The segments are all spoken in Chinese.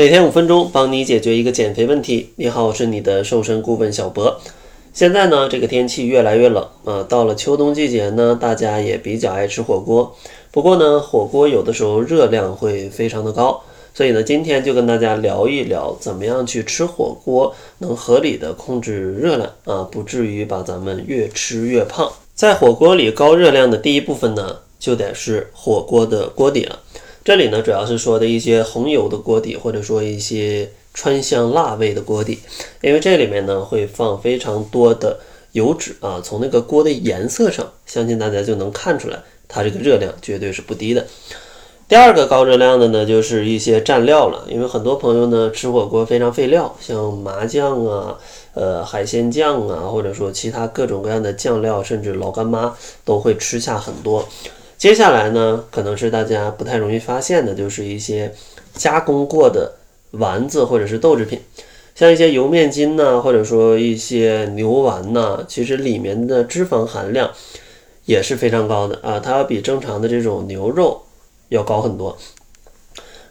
每天五分钟，帮你解决一个减肥问题。你好，我是你的瘦身顾问小博。现在呢，这个天气越来越冷啊，到了秋冬季节呢，大家也比较爱吃火锅。不过呢，火锅有的时候热量会非常的高，所以呢，今天就跟大家聊一聊，怎么样去吃火锅能合理的控制热量啊，不至于把咱们越吃越胖。在火锅里，高热量的第一部分呢，就得是火锅的锅底了。这里呢，主要是说的一些红油的锅底，或者说一些川香辣味的锅底，因为这里面呢会放非常多的油脂啊，从那个锅的颜色上，相信大家就能看出来，它这个热量绝对是不低的。第二个高热量的呢，就是一些蘸料了，因为很多朋友呢吃火锅非常费料，像麻酱啊、呃海鲜酱啊，或者说其他各种各样的酱料，甚至老干妈都会吃下很多。接下来呢，可能是大家不太容易发现的，就是一些加工过的丸子或者是豆制品，像一些油面筋呐，或者说一些牛丸呐，其实里面的脂肪含量也是非常高的啊，它要比正常的这种牛肉要高很多。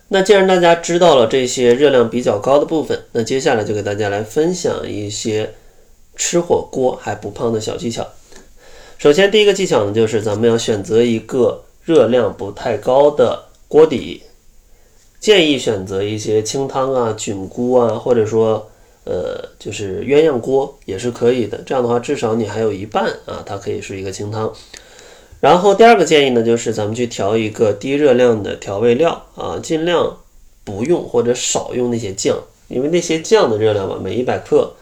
那既然大家知道了这些热量比较高的部分，那接下来就给大家来分享一些吃火锅还不胖的小技巧。首先，第一个技巧呢，就是咱们要选择一个热量不太高的锅底，建议选择一些清汤啊、菌菇啊，或者说呃，就是鸳鸯锅也是可以的。这样的话，至少你还有一半啊，它可以是一个清汤。然后第二个建议呢，就是咱们去调一个低热量的调味料啊，尽量不用或者少用那些酱，因为那些酱的热量吧，每一百克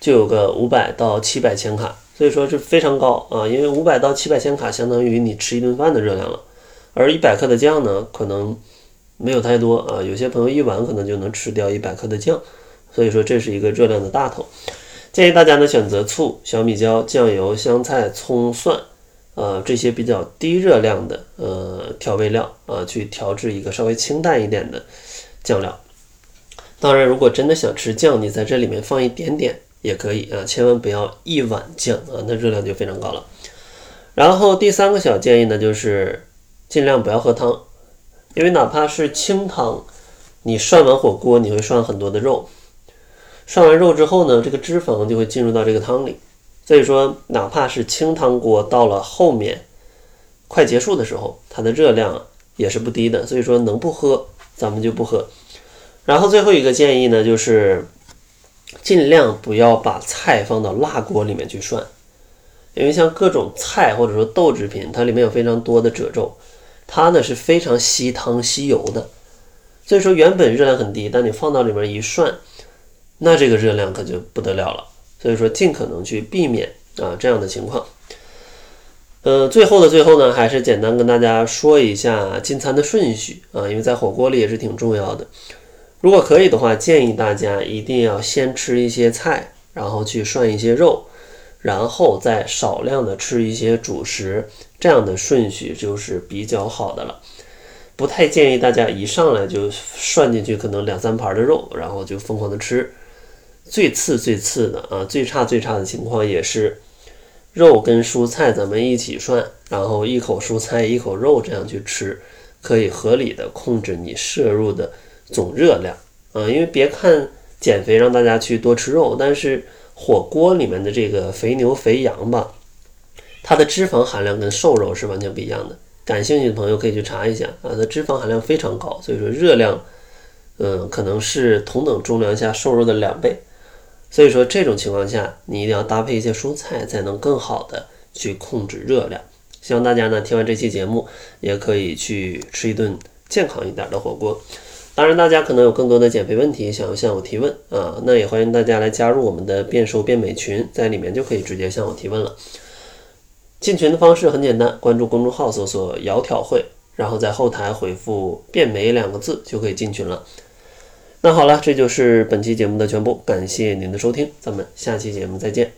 就有个五百到七百千卡。所以说是非常高啊，因为五百到七百千卡相当于你吃一顿饭的热量了，而一百克的酱呢，可能没有太多啊，有些朋友一碗可能就能吃掉一百克的酱，所以说这是一个热量的大头。建议大家呢选择醋、小米椒、酱油、香菜、葱、蒜，呃这些比较低热量的呃调味料啊，去调制一个稍微清淡一点的酱料。当然，如果真的想吃酱，你在这里面放一点点。也可以啊，千万不要一碗酱啊，那热量就非常高了。然后第三个小建议呢，就是尽量不要喝汤，因为哪怕是清汤，你涮完火锅你会涮很多的肉，涮完肉之后呢，这个脂肪就会进入到这个汤里，所以说哪怕是清汤锅，到了后面快结束的时候，它的热量也是不低的，所以说能不喝咱们就不喝。然后最后一个建议呢，就是。尽量不要把菜放到辣锅里面去涮，因为像各种菜或者说豆制品，它里面有非常多的褶皱，它呢是非常吸汤吸油的，所以说原本热量很低，但你放到里面一涮，那这个热量可就不得了了。所以说尽可能去避免啊这样的情况。呃，最后的最后呢，还是简单跟大家说一下进餐的顺序啊，因为在火锅里也是挺重要的。如果可以的话，建议大家一定要先吃一些菜，然后去涮一些肉，然后再少量的吃一些主食，这样的顺序就是比较好的了。不太建议大家一上来就涮进去可能两三盘的肉，然后就疯狂的吃。最次最次的啊，最差最差的情况也是肉跟蔬菜咱们一起涮，然后一口蔬菜一口肉这样去吃，可以合理的控制你摄入的。总热量啊，因为别看减肥让大家去多吃肉，但是火锅里面的这个肥牛肥羊吧，它的脂肪含量跟瘦肉是完全不一样的。感兴趣的朋友可以去查一下啊，它脂肪含量非常高，所以说热量，嗯，可能是同等重量下瘦肉的两倍。所以说这种情况下，你一定要搭配一些蔬菜，才能更好的去控制热量。希望大家呢听完这期节目，也可以去吃一顿健康一点的火锅。当然，大家可能有更多的减肥问题想要向我提问啊，那也欢迎大家来加入我们的变瘦变美群，在里面就可以直接向我提问了。进群的方式很简单，关注公众号搜索“窈窕会”，然后在后台回复“变美”两个字就可以进群了。那好了，这就是本期节目的全部，感谢您的收听，咱们下期节目再见。